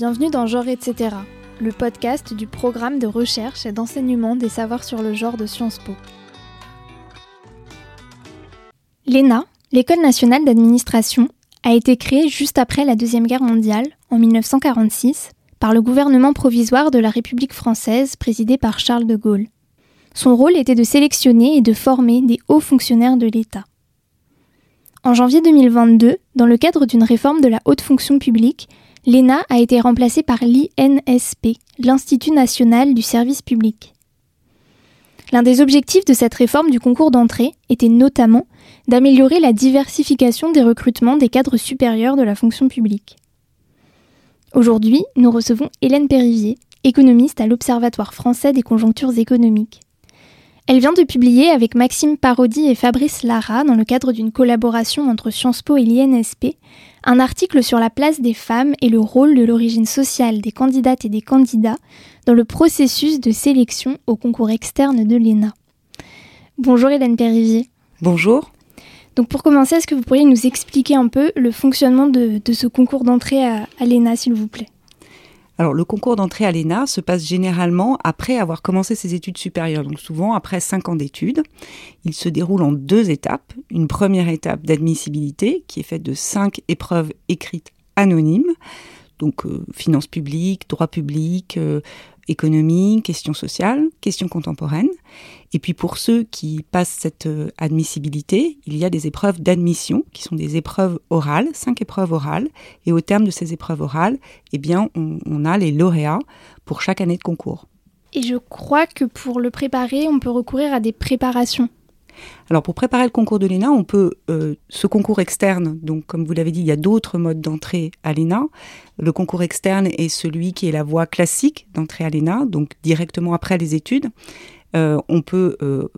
Bienvenue dans Genre etc., le podcast du programme de recherche et d'enseignement des savoirs sur le genre de Sciences Po. L'ENA, l'École nationale d'administration, a été créée juste après la Deuxième Guerre mondiale, en 1946, par le gouvernement provisoire de la République française présidé par Charles de Gaulle. Son rôle était de sélectionner et de former des hauts fonctionnaires de l'État. En janvier 2022, dans le cadre d'une réforme de la haute fonction publique, l'ENA a été remplacée par l'INSP, l'Institut national du service public. L'un des objectifs de cette réforme du concours d'entrée était notamment d'améliorer la diversification des recrutements des cadres supérieurs de la fonction publique. Aujourd'hui, nous recevons Hélène Périvier, économiste à l'Observatoire français des conjonctures économiques. Elle vient de publier avec Maxime Parodi et Fabrice Lara, dans le cadre d'une collaboration entre Sciences Po et l'INSP, un article sur la place des femmes et le rôle de l'origine sociale des candidates et des candidats dans le processus de sélection au concours externe de l'ENA. Bonjour Hélène Périvier. Bonjour. Donc pour commencer, est-ce que vous pourriez nous expliquer un peu le fonctionnement de, ce concours d'entrée à l'ENA, s'il vous plaît? Alors, le concours d'entrée à l'ENA se passe généralement après avoir commencé ses études supérieures, donc souvent après cinq ans d'études. Il se déroule en deux étapes. Une première étape d'admissibilité qui est faite de cinq épreuves écrites anonymes, donc euh, finances publiques, droit public, euh, économie, questions sociales, questions contemporaines. Et puis pour ceux qui passent cette euh, admissibilité, il y a des épreuves d'admission qui sont des épreuves orales, cinq épreuves orales. Et au terme de ces épreuves orales, eh bien, on, a les lauréats pour chaque année de concours. Et je crois que pour le préparer, on peut recourir à des préparations. Alors pour préparer le concours de l'ENA, on peut euh, ce concours externe, donc comme vous l'avez dit, il y a d'autres modes d'entrée à l'ENA. Le concours externe est celui qui est la voie classique d'entrée à l'ENA, donc directement après les études. Euh, on peut euh,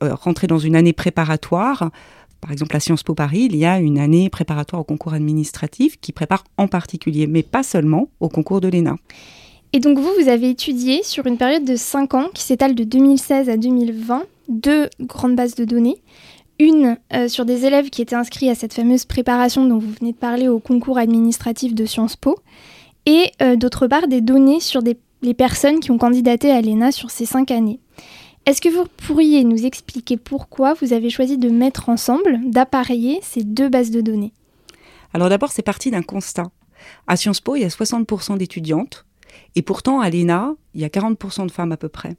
rentrer dans une année préparatoire. Par exemple, à Sciences Po Paris, il y a une année préparatoire au concours administratif qui prépare en particulier, mais pas seulement, au concours de l'ENA. Et donc vous, vous avez étudié sur une période de 5 ans qui s'étale de 2016 à 2020 deux grandes bases de données. Une euh, sur des élèves qui étaient inscrits à cette fameuse préparation dont vous venez de parler au concours administratif de Sciences Po, et euh, d'autre part des données sur les personnes qui ont candidaté à l'ENA sur ces cinq années. Est-ce que vous pourriez nous expliquer pourquoi vous avez choisi de mettre ensemble, d'appareiller ces deux bases de données? Alors d'abord, c'est parti d'un constat. À Sciences Po, il y a 60% d'étudiantes, et pourtant à l'ENA, il y a 40% de femmes à peu près.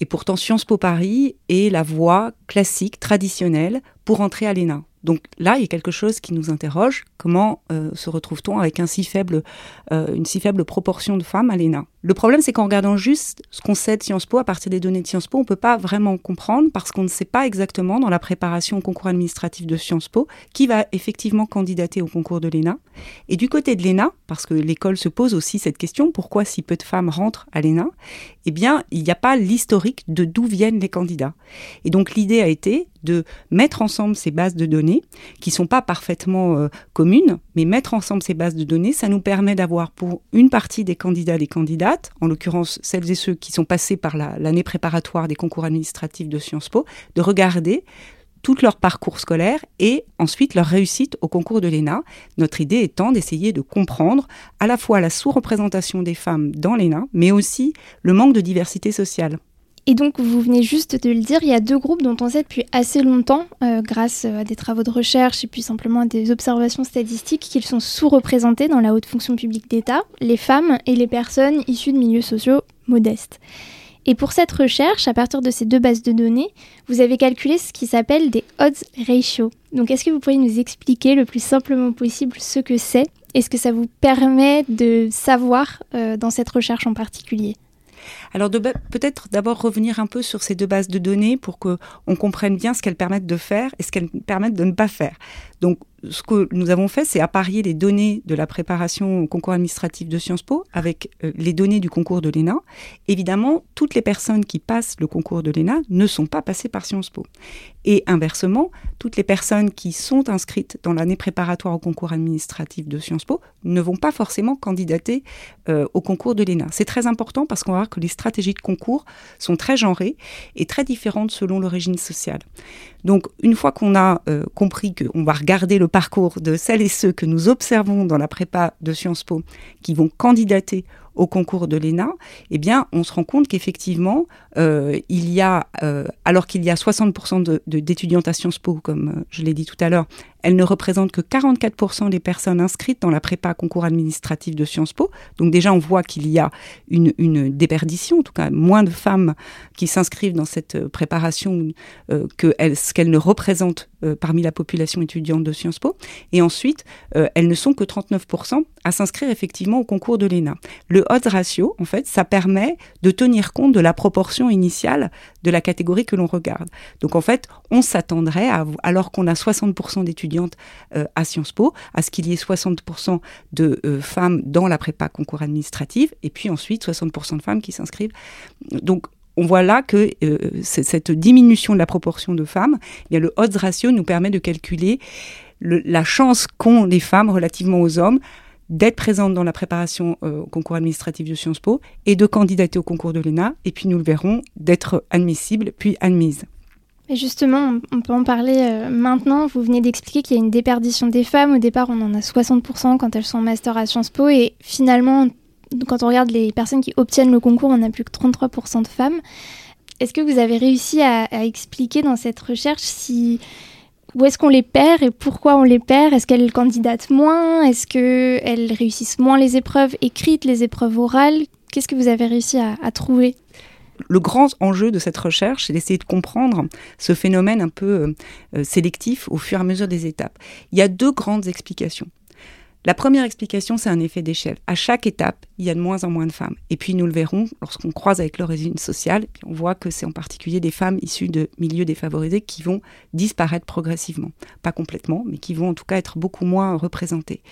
Et pourtant, Sciences Po Paris est la voie classique, traditionnelle, pour entrer à l'ENA. Donc là, il y a quelque chose qui nous interroge. Comment euh, se retrouve-t-on avec euh, une si faible proportion de femmes à l'ENA? Le problème, c'est qu'en regardant juste ce qu'on sait de Sciences Po, à partir des données de Sciences Po, on ne peut pas vraiment comprendre parce qu'on ne sait pas exactement dans la préparation au concours administratif de Sciences Po qui va effectivement candidater au concours de l'ENA. Et du côté de l'ENA, parce que l'école se pose aussi cette question, pourquoi si peu de femmes rentrent à l'ENA Eh bien, il n'y a pas l'historique de d'où viennent les candidats. Et donc l'idée a été de mettre ensemble ces bases de données qui sont pas parfaitement euh, communes, mais mettre ensemble ces bases de données, ça nous permet d'avoir pour une partie des candidats, des en l'occurrence celles et ceux qui sont passés par l'année préparatoire des concours administratifs de Sciences Po, de regarder tout leur parcours scolaire et ensuite leur réussite au concours de l'ENA. Notre idée étant d'essayer de comprendre à la fois la sous-représentation des femmes dans l'ENA, mais aussi le manque de diversité sociale. Et donc, vous venez juste de le dire, il y a deux groupes dont on sait depuis assez longtemps, euh, grâce à des travaux de recherche et puis simplement à des observations statistiques, qu'ils sont sous-représentés dans la haute fonction publique d'État, les femmes et les personnes issues de milieux sociaux modestes. Et pour cette recherche, à partir de ces deux bases de données, vous avez calculé ce qui s'appelle des odds ratio. Donc, est-ce que vous pourriez nous expliquer le plus simplement possible ce que c'est? Et ce que ça vous permet de savoir euh, dans cette recherche en particulier? Alors peut-être d'abord revenir un peu sur ces deux bases de données pour qu'on comprenne bien ce qu'elles permettent de faire et ce qu'elles permettent de ne pas faire. Ce que nous avons fait, c'est apparier les données de la préparation au concours administratif de Sciences Po avec euh, les données du concours de l'ENA. Évidemment, toutes les personnes qui passent le concours de l'ENA ne sont pas passées par Sciences Po. Et inversement, toutes les personnes qui sont inscrites dans l'année préparatoire au concours administratif de Sciences Po ne vont pas forcément candidater euh, au concours de l'ENA. C'est très important parce qu'on va voir que les stratégies de concours sont très genrées et très différentes selon l'origine sociale. Donc, une fois qu'on a euh, compris qu'on va regarder le parcours de celles et ceux que nous observons dans la prépa de Sciences Po, qui vont candidater au concours de l'ENA, eh bien, on se rend compte qu'effectivement, euh, il y a, euh, alors qu'il y a 60% d'étudiantes à Sciences Po, comme je l'ai dit tout à l'heure, elles ne représentent que 44% des personnes inscrites dans la prépa concours administratif de Sciences Po. Donc déjà, on voit qu'il y a une, déperdition, en tout cas moins de femmes qui s'inscrivent dans cette préparation que ce qu'elles ne représentent parmi la population étudiante de Sciences Po. Et ensuite, elles ne sont que 39% à s'inscrire effectivement au concours de l'ENA. Le odds ratio, en fait, ça permet de tenir compte de la proportion initiale de la catégorie que l'on regarde. Donc en fait, on s'attendrait, alors qu'on a 60% d'étudiantes euh, à Sciences Po, à ce qu'il y ait 60% de euh, femmes dans la prépa concours administrative, et puis ensuite 60% de femmes qui s'inscrivent. Donc on voit là que euh, cette diminution de la proportion de femmes, eh bien, le odds ratio nous permet de calculer la chance qu'ont les femmes relativement aux hommes d'être présente dans la préparation euh, au concours administratif de Sciences Po et de candidater au concours de l'ENA, et puis nous le verrons, d'être admissible puis admise. Et justement, on peut en parler euh, maintenant. Vous venez d'expliquer qu'il y a une déperdition des femmes. Au départ, on en a 60% quand elles sont en master à Sciences Po. Et finalement, quand on regarde les personnes qui obtiennent le concours, on n'a plus que 33% de femmes. Est-ce que vous avez réussi à, à expliquer dans cette recherche si où est-ce qu'on les perd et pourquoi on les perd? Est-ce qu'elles candidatent moins? Est-ce qu'elles réussissent moins les épreuves écrites, les épreuves orales? Qu'est-ce que vous avez réussi à, trouver? Le grand enjeu de cette recherche, c'est d'essayer de comprendre ce phénomène un peu euh, sélectif au fur et à mesure des étapes. Il y a deux grandes explications. La première explication, c'est un effet d'échelle. À chaque étape, il y a de moins en moins de femmes. Et puis nous le verrons lorsqu'on croise avec l'origine sociale, on voit que c'est en particulier des femmes issues de milieux défavorisés qui vont disparaître progressivement. Pas complètement, mais qui vont en tout cas être beaucoup moins représentées.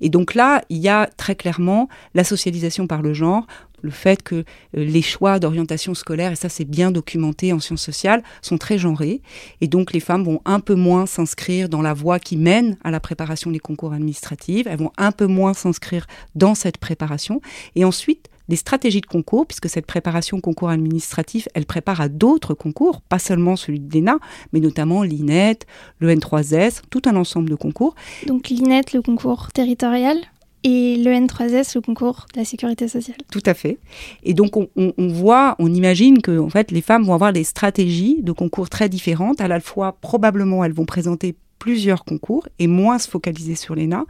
Et donc là, il y a très clairement la socialisation par le genre le fait que euh, les choix d'orientation scolaire, et ça c'est bien documenté en sciences sociales, sont très genrés. Et donc les femmes vont un peu moins s'inscrire dans la voie qui mène à la préparation des concours administratifs, elles vont un peu moins s'inscrire dans cette préparation. Et ensuite, les stratégies de concours, puisque cette préparation concours administratif, elle prépare à d'autres concours, pas seulement celui de l'ENA, mais notamment l'INET, le N3S, tout un ensemble de concours. Donc l'INET, le concours territorial? Et le N3S, le concours de la sécurité sociale. Tout à fait. Et donc on, voit, on imagine que en fait les femmes vont avoir des stratégies de concours très différentes. À la fois probablement elles vont présenter plusieurs concours et moins se focaliser sur l'ENA.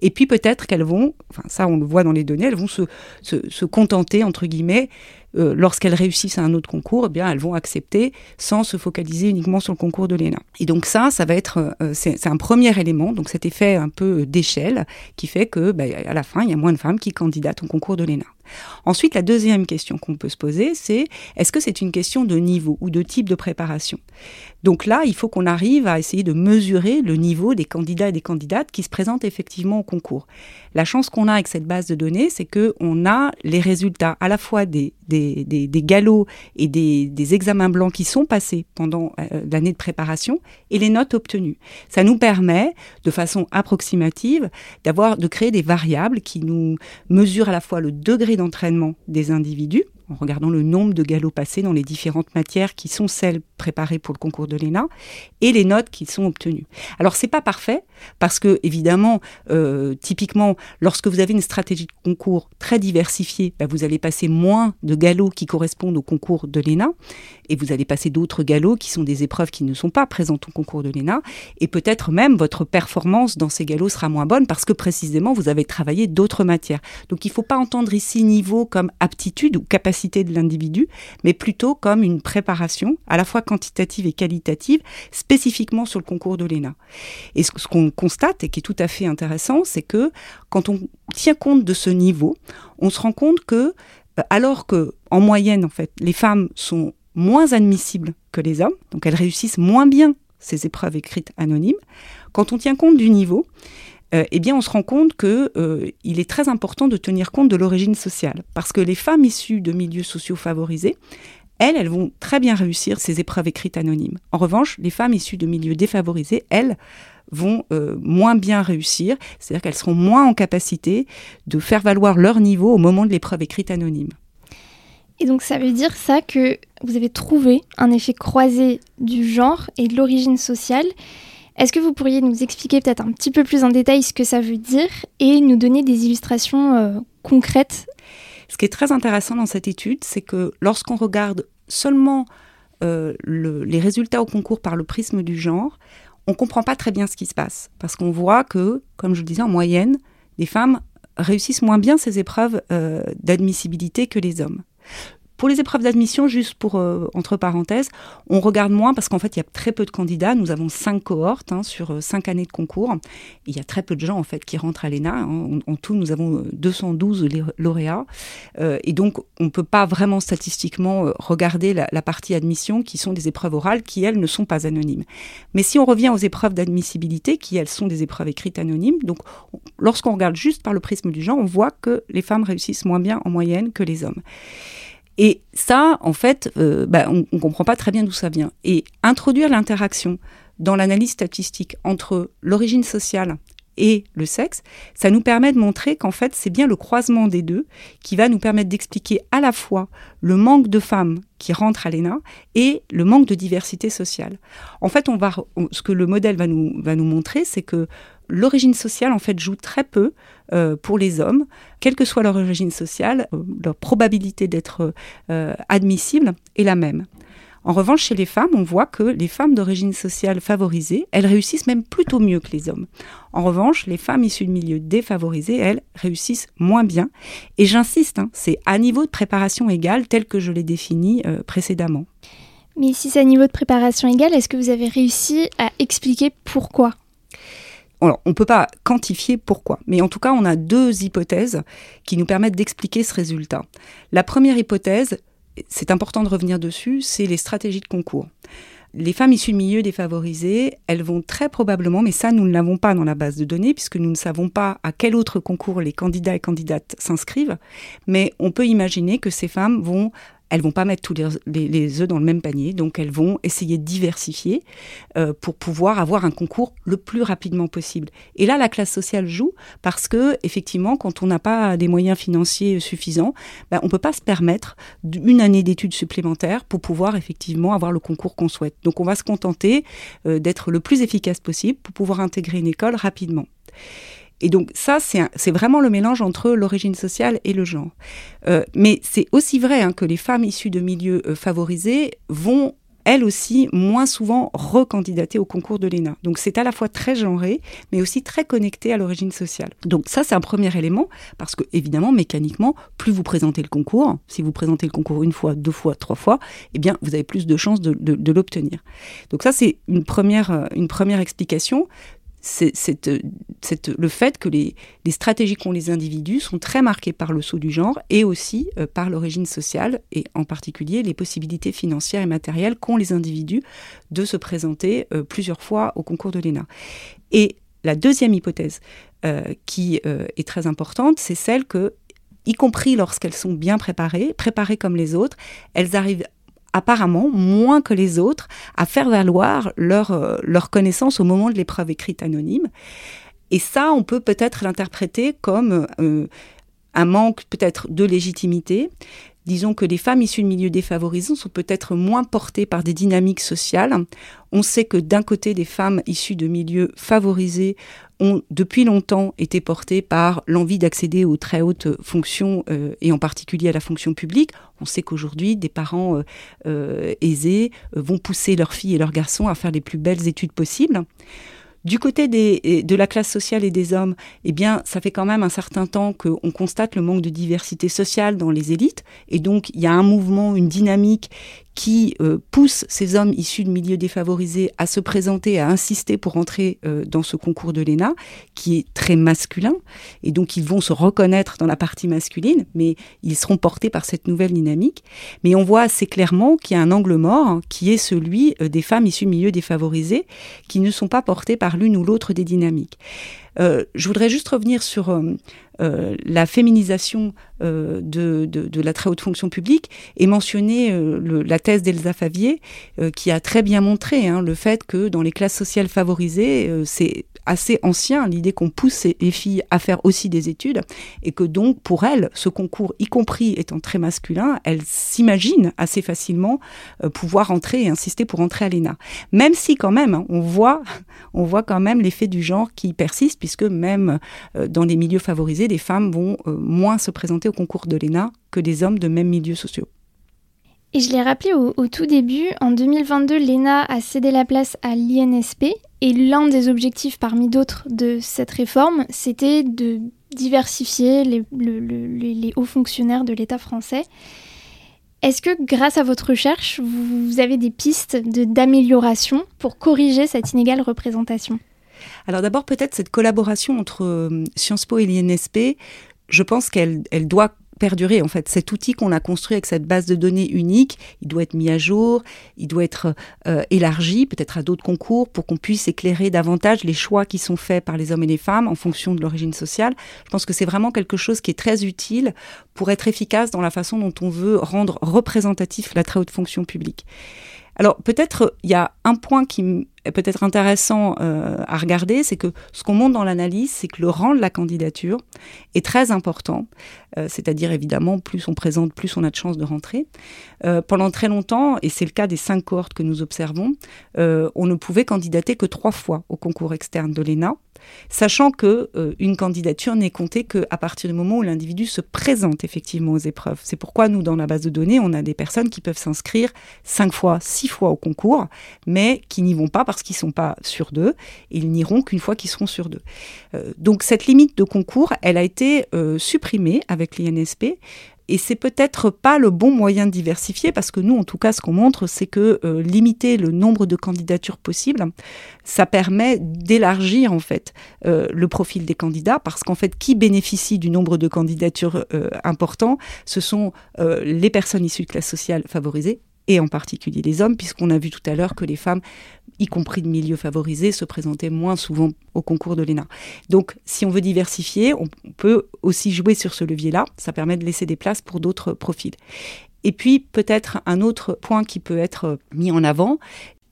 Et puis peut-être qu'elles vont, enfin ça on le voit dans les données, elles vont se, se contenter entre guillemets euh, lorsqu'elles réussissent à un autre concours, eh bien, elles vont accepter sans se focaliser uniquement sur le concours de l'ENA. Et donc ça, ça va être, euh, c'est un premier élément, donc cet effet un peu d'échelle qui fait que, ben, à la fin, il y a moins de femmes qui candidatent au concours de l'ENA. Ensuite, la deuxième question qu'on peut se poser, c'est est-ce que c'est une question de niveau ou de type de préparation? Donc là, il faut qu'on arrive à essayer de mesurer le niveau des candidats et des candidates qui se présentent effectivement au concours. La chance qu'on a avec cette base de données, c'est qu'on a les résultats à la fois des, des, galops et des, examens blancs qui sont passés pendant euh, l'année de préparation et les notes obtenues. Ça nous permet, de façon approximative, d'avoir de créer des variables qui nous mesurent à la fois le degré d'entraînement des individus en regardant le nombre de galops passés dans les différentes matières qui sont celles préparées pour le concours de l'ENA et les notes qui sont obtenues. Alors c'est pas parfait parce que évidemment, euh, typiquement, lorsque vous avez une stratégie de concours très diversifiée, bah, vous allez passer moins de galops qui correspondent au concours de l'ENA et vous allez passer d'autres galops qui sont des épreuves qui ne sont pas présentes au concours de l'ENA et peut-être même votre performance dans ces galops sera moins bonne parce que précisément vous avez travaillé d'autres matières. Donc il ne faut pas entendre ici niveau comme aptitude ou capacité de l'individu, mais plutôt comme une préparation à la fois quantitative et qualitative, spécifiquement sur le concours de l'ENA. Et ce, qu'on constate, et qui est tout à fait intéressant, c'est que quand on tient compte de ce niveau, on se rend compte que, euh, alors que en moyenne, en fait, les femmes sont moins admissibles que les hommes, donc elles réussissent moins bien ces épreuves écrites anonymes, quand on tient compte du niveau, euh, eh bien, on se rend compte qu'il euh, est très important de tenir compte de l'origine sociale, parce que les femmes issues de milieux sociaux favorisés, elles, elles vont très bien réussir ces épreuves écrites anonymes. En revanche, les femmes issues de milieux défavorisés, elles, vont euh, moins bien réussir, c'est-à-dire qu'elles seront moins en capacité de faire valoir leur niveau au moment de l'épreuve écrite anonyme. Et donc ça veut dire ça que vous avez trouvé un effet croisé du genre et de l'origine sociale. Est-ce que vous pourriez nous expliquer peut-être un petit peu plus en détail ce que ça veut dire et nous donner des illustrations euh, concrètes? Ce qui est très intéressant dans cette étude, c'est que lorsqu'on regarde seulement euh, les résultats au concours par le prisme du genre, on ne comprend pas très bien ce qui se passe. Parce qu'on voit que, comme je le disais, en moyenne, les femmes réussissent moins bien ces épreuves euh, d'admissibilité que les hommes. Pour les épreuves d'admission, juste pour euh, entre parenthèses, on regarde moins parce qu'en fait il y a très peu de candidats. Nous avons cinq cohortes hein, sur euh, cinq années de concours. Il y a très peu de gens en fait qui rentrent à l'ENA. Hein. En, tout, nous avons 212 lauréats et donc on ne peut pas vraiment statistiquement regarder la, la, partie admission qui sont des épreuves orales qui elles ne sont pas anonymes. Mais si on revient aux épreuves d'admissibilité qui elles sont des épreuves écrites anonymes, donc lorsqu'on regarde juste par le prisme du genre, on voit que les femmes réussissent moins bien en moyenne que les hommes. Et ça, en fait, euh, bah, on ne comprend pas très bien d'où ça vient. Et introduire l'interaction dans l'analyse statistique entre l'origine sociale et le sexe, ça nous permet de montrer qu'en fait, c'est bien le croisement des deux qui va nous permettre d'expliquer à la fois le manque de femmes qui rentrent à l'ENA et le manque de diversité sociale. En fait, on va, ce que le modèle va nous, va nous montrer, c'est que l'origine sociale, en fait, joue très peu euh, pour les hommes, quelle que soit leur origine sociale, euh, leur probabilité d'être euh, admissible est la même. En revanche, chez les femmes, on voit que les femmes d'origine sociale favorisée, elles réussissent même plutôt mieux que les hommes. En revanche, les femmes issues de milieux défavorisés, elles, réussissent moins bien. Et j'insiste, hein, c'est à niveau de préparation égal tel que je l'ai défini précédemment. Mais si c'est à niveau de préparation égal, est-ce que vous avez réussi à expliquer pourquoi? On ne peut pas quantifier pourquoi, mais en tout cas, on a deux hypothèses qui nous permettent d'expliquer ce résultat. La première hypothèse, c'est important de revenir dessus, c'est les stratégies de concours. Les femmes issues de milieux défavorisés, elles vont très probablement, mais ça nous ne l'avons pas dans la base de données puisque nous ne savons pas à quel autre concours les candidats et candidates s'inscrivent, mais on peut imaginer que ces femmes vont elles vont pas mettre tous les, œufs dans le même panier, donc elles vont essayer de diversifier euh, pour pouvoir avoir un concours le plus rapidement possible. Et là, la classe sociale joue parce que effectivement, quand on n'a pas des moyens financiers suffisants, ben, on peut pas se permettre une année d'études supplémentaires pour pouvoir effectivement avoir le concours qu'on souhaite. Donc, on va se contenter euh, d'être le plus efficace possible pour pouvoir intégrer une école rapidement. Et donc ça, c'est vraiment le mélange entre l'origine sociale et le genre. Euh, mais c'est aussi vrai hein, que les femmes issues de milieux euh, favorisés vont elles aussi moins souvent recandidater au concours de l'ENA. Donc c'est à la fois très genré, mais aussi très connecté à l'origine sociale. Donc ça, c'est un premier élément, parce que évidemment, mécaniquement, plus vous présentez le concours, si vous présentez le concours une fois, deux fois, trois fois, eh bien, vous avez plus de chances de, de l'obtenir. Donc ça, c'est une première, euh, une première explication c'est le fait que les, stratégies qu'ont les individus sont très marquées par le saut du genre et aussi euh, par l'origine sociale et en particulier les possibilités financières et matérielles qu'ont les individus de se présenter euh, plusieurs fois au concours de l'ENA. Et la deuxième hypothèse euh, qui est très importante, c'est celle que y compris lorsqu'elles sont bien préparées, préparées comme les autres, elles arrivent apparemment moins que les autres à faire valoir leur, euh, leur connaissance au moment de l'épreuve écrite anonyme. Et ça, on peut peut-être l'interpréter comme euh, un manque peut-être de légitimité. Disons que les femmes issues de milieux défavorisés sont peut-être moins portées par des dynamiques sociales. On sait que d'un côté, des femmes issues de milieux favorisés ont depuis longtemps été portées par l'envie d'accéder aux très hautes fonctions euh, et en particulier à la fonction publique. On sait qu'aujourd'hui, des parents euh, euh, aisés vont pousser leurs filles et leurs garçons à faire les plus belles études possibles. Du côté des, de la classe sociale et des hommes, eh bien, ça fait quand même un certain temps qu'on constate le manque de diversité sociale dans les élites. Et donc, il y a un mouvement, une dynamique qui euh, pousse ces hommes issus de milieux défavorisés à se présenter, à insister pour entrer euh, dans ce concours de l'ENA, qui est très masculin. Et donc, ils vont se reconnaître dans la partie masculine, mais ils seront portés par cette nouvelle dynamique. Mais on voit assez clairement qu'il y a un angle mort, hein, qui est celui euh, des femmes issues de milieux défavorisés, qui ne sont pas portées par l'une ou l'autre des dynamiques. Euh, je voudrais juste revenir sur, euh, euh, la féminisation de, la très haute fonction publique et mentionner la thèse d'Elsa Favier qui a très bien montré hein, le fait que dans les classes sociales favorisées, c'est assez ancien l'idée qu'on pousse les filles à faire aussi des études et que donc pour elles, ce concours, y compris étant très masculin, elles s'imaginent assez facilement pouvoir entrer et insister pour entrer à l'ENA. Même si quand même, hein, on voit, on voit quand même l'effet du genre qui persiste puisque même dans les milieux favorisés, des femmes vont euh, moins se présenter au concours de l'ENA que des hommes de même milieux sociaux. Et je l'ai rappelé au, tout début, en 2022, l'ENA a cédé la place à l'INSP. Et l'un des objectifs parmi d'autres de cette réforme, c'était de diversifier les hauts fonctionnaires de l'État français. Est-ce que grâce à votre recherche, vous avez des pistes d'amélioration pour corriger cette inégale représentation? Alors d'abord, peut-être cette collaboration entre euh, Sciences Po et l'INSP, je pense qu'elle elle doit perdurer. En fait, cet outil qu'on a construit avec cette base de données unique, il doit être mis à jour, il doit être euh, élargi, peut-être à d'autres concours, pour qu'on puisse éclairer davantage les choix qui sont faits par les hommes et les femmes en fonction de l'origine sociale. Je pense que c'est vraiment quelque chose qui est très utile pour être efficace dans la façon dont on veut rendre représentatif la très haute fonction publique. Alors peut-être il y a un point qui peut-être intéressant euh, à regarder, c'est que ce qu'on montre dans l'analyse, c'est que le rang de la candidature est très important. Euh, c'est-à-dire évidemment, plus on présente, plus on a de chances de rentrer. Euh, pendant très longtemps, et c'est le cas des cinq cohortes que nous observons, on ne pouvait candidater que trois fois au concours externe de l'ENA sachant que euh, une candidature n'est comptée qu'à partir du moment où l'individu se présente effectivement aux épreuves. C'est pourquoi nous, dans la base de données, on a des personnes qui peuvent s'inscrire cinq fois, six fois au concours, mais qui n'y vont pas parce qu'ils ne sont pas sur deux, ils n'iront qu'une fois qu'ils seront sur deux. Euh, donc cette limite de concours, elle a été euh, supprimée avec l'INSP et c'est peut-être pas le bon moyen de diversifier parce que nous, en tout cas, ce qu'on montre, c'est que euh, limiter le nombre de candidatures possibles, ça permet d'élargir en fait euh, le profil des candidats parce qu'en fait, qui bénéficie du nombre de candidatures euh, important, ce sont les personnes issues de classe sociale favorisée et en particulier les hommes, puisqu'on a vu tout à l'heure que les femmes, y compris de milieux favorisés, se présentaient moins souvent au concours de l'ENA. Donc, si on veut diversifier, on peut aussi jouer sur ce levier-là. Ça permet de laisser des places pour d'autres profils. Et puis, peut-être un autre point qui peut être mis en avant,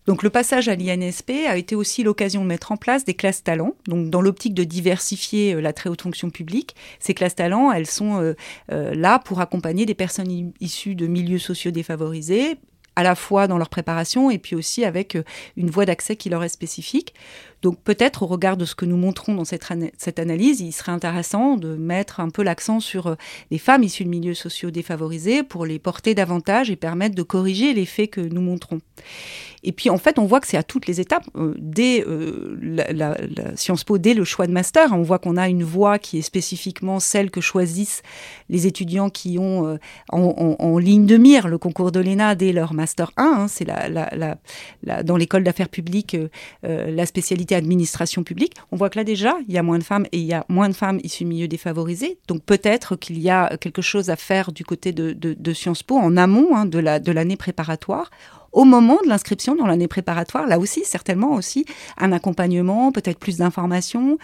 donc le passage à l'INSP a été aussi l'occasion de mettre en place des classes talents. Donc dans l'optique de diversifier euh, la très haute fonction publique, ces classes talents, elles sont euh, euh, là pour accompagner des personnes issues de milieux sociaux défavorisés à la fois dans leur préparation et puis aussi avec une voie d'accès qui leur est spécifique. Donc peut-être au regard de ce que nous montrons dans cette, cette, analyse, il serait intéressant de mettre un peu l'accent sur les femmes issues de milieux sociaux défavorisés pour les porter davantage et permettre de corriger les faits que nous montrons. Et puis en fait, on voit que c'est à toutes les étapes, euh, dès euh, la, Sciences Po, dès le choix de master, on voit qu'on a une voie qui est spécifiquement celle que choisissent les étudiants qui ont euh, en, ligne de mire le concours de l'ENA dès leur master 1. Hein. c'est la, dans l'école d'affaires publiques la spécialité administration publique. On voit que là déjà, il y a moins de femmes et il y a moins de femmes issues de milieux défavorisés. Donc peut-être qu'il y a quelque chose à faire du côté de, Sciences Po en amont hein, de l'année préparatoire au moment de l'inscription dans l'année préparatoire, là aussi, certainement aussi, un accompagnement, peut-être plus d'informations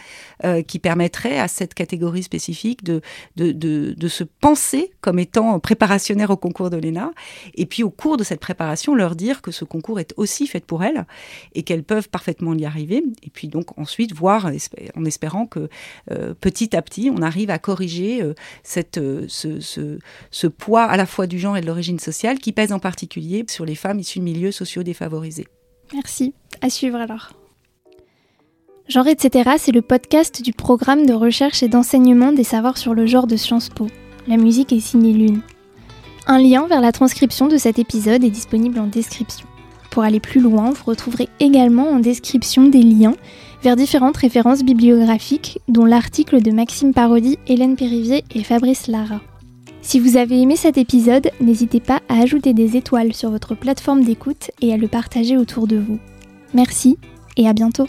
euh, qui permettraient à cette catégorie spécifique de, de, de, se penser comme étant préparationnaire au concours de l'ENA. Et puis, au cours de cette préparation, leur dire que ce concours est aussi fait pour elles et qu'elles peuvent parfaitement y arriver. Et puis, donc, ensuite, voir en espérant que euh, petit à petit, on arrive à corriger euh, cette, ce, ce, ce poids à la fois du genre et de l'origine sociale qui pèse en particulier sur les femmes issues milieux sociaux défavorisés. Merci. À suivre alors. Genre etc. c'est le podcast du programme de recherche et d'enseignement des savoirs sur le genre de Sciences Po. La musique est signée Lune. Un lien vers la transcription de cet épisode est disponible en description. Pour aller plus loin, vous retrouverez également en description des liens vers différentes références bibliographiques, dont l'article de Maxime Parodi, Hélène Périvier et Fabrice Lara. Si vous avez aimé cet épisode, n'hésitez pas à ajouter des étoiles sur votre plateforme d'écoute et à le partager autour de vous. Merci et à bientôt